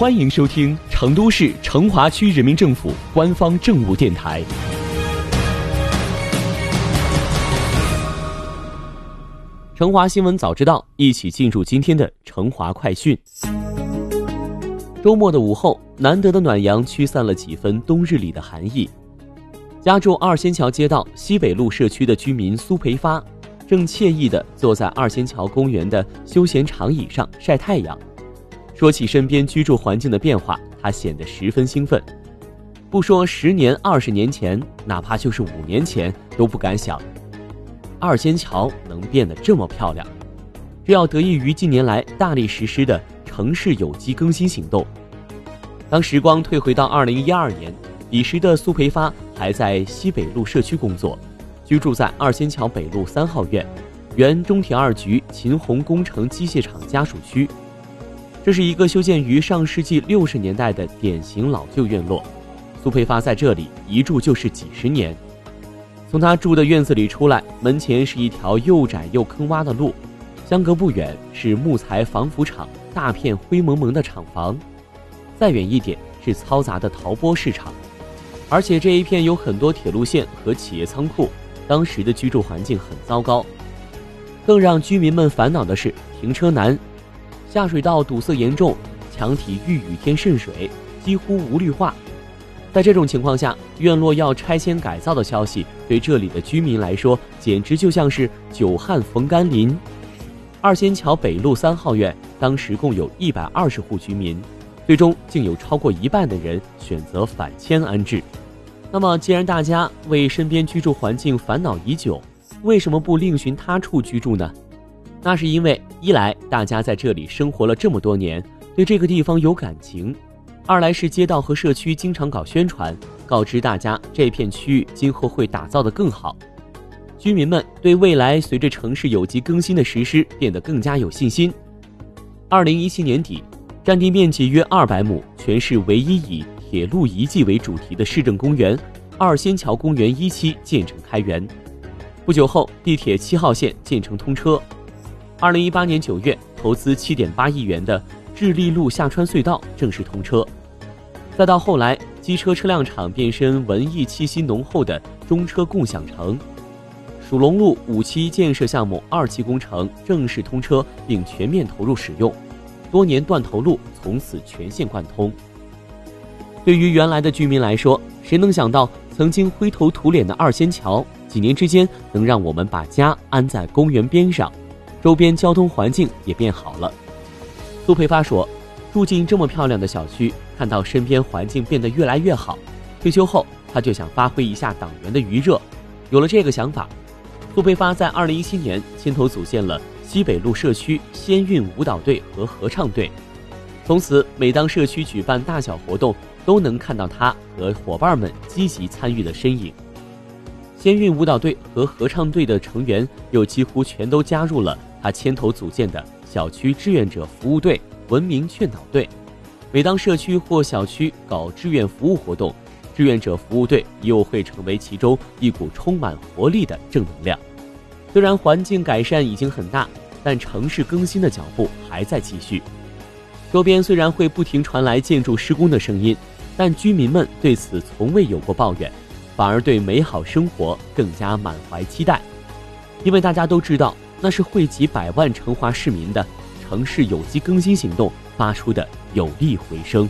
欢迎收听成都市成华区人民政府官方政务电台。成华新闻早知道，一起进入今天的成华快讯。周末的午后，难得的暖阳驱散了几分冬日里的寒意。家住二仙桥街道西北路社区的居民苏培发，正惬意地坐在二仙桥公园的休闲长椅上晒太阳。说起身边居住环境的变化，他显得十分兴奋。不说十年、二十年前，哪怕就是五年前，都不敢想二仙桥能变得这么漂亮。这要得益于近年来大力实施的城市有机更新行动。当时光退回到二零一二年，彼时的苏培发还在西北路社区工作，居住在二仙桥北路三号院，原中铁二局秦红工程机械厂家属区。这是一个修建于上世纪六十年代的典型老旧院落，苏培发在这里一住就是几十年。从他住的院子里出来，门前是一条又窄又坑洼的路，相隔不远是木材防腐厂大片灰蒙蒙的厂房，再远一点是嘈杂的陶钵市场，而且这一片有很多铁路线和企业仓库，当时的居住环境很糟糕。更让居民们烦恼的是停车难。下水道堵塞严重，墙体遇雨天渗水，几乎无绿化。在这种情况下，院落要拆迁改造的消息，对这里的居民来说，简直就像是久旱逢甘霖。二仙桥北路三号院当时共有一百二十户居民，最终竟有超过一半的人选择返迁安置。那么，既然大家为身边居住环境烦恼已久，为什么不另寻他处居住呢？那是因为一来大家在这里生活了这么多年，对这个地方有感情；二来是街道和社区经常搞宣传，告知大家这片区域今后会打造的更好。居民们对未来随着城市有机更新的实施变得更加有信心。二零一七年底，占地面积约二百亩、全市唯一以铁路遗迹为主题的市政公园——二仙桥公园一期建成开园。不久后，地铁七号线建成通车。二零一八年九月，投资七点八亿元的智利路下穿隧道正式通车。再到后来，机车车辆厂变身文艺气息浓厚的中车共享城。蜀龙路五期建设项目二期工程正式通车并全面投入使用，多年断头路从此全线贯通。对于原来的居民来说，谁能想到曾经灰头土脸的二仙桥，几年之间能让我们把家安在公园边上？周边交通环境也变好了。苏培发说：“住进这么漂亮的小区，看到身边环境变得越来越好，退休后他就想发挥一下党员的余热。有了这个想法，苏培发在2017年牵头组建了西北路社区先韵舞蹈队和合唱队。从此，每当社区举办大小活动，都能看到他和伙伴们积极参与的身影。”先韵舞蹈队和合唱队的成员又几乎全都加入了他牵头组建的小区志愿者服务队“文明劝导队”。每当社区或小区搞志愿服务活动，志愿者服务队又会成为其中一股充满活力的正能量。虽然环境改善已经很大，但城市更新的脚步还在继续。周边虽然会不停传来建筑施工的声音，但居民们对此从未有过抱怨。反而对美好生活更加满怀期待，因为大家都知道，那是惠及百万成华市民的城市有机更新行动发出的有力回声。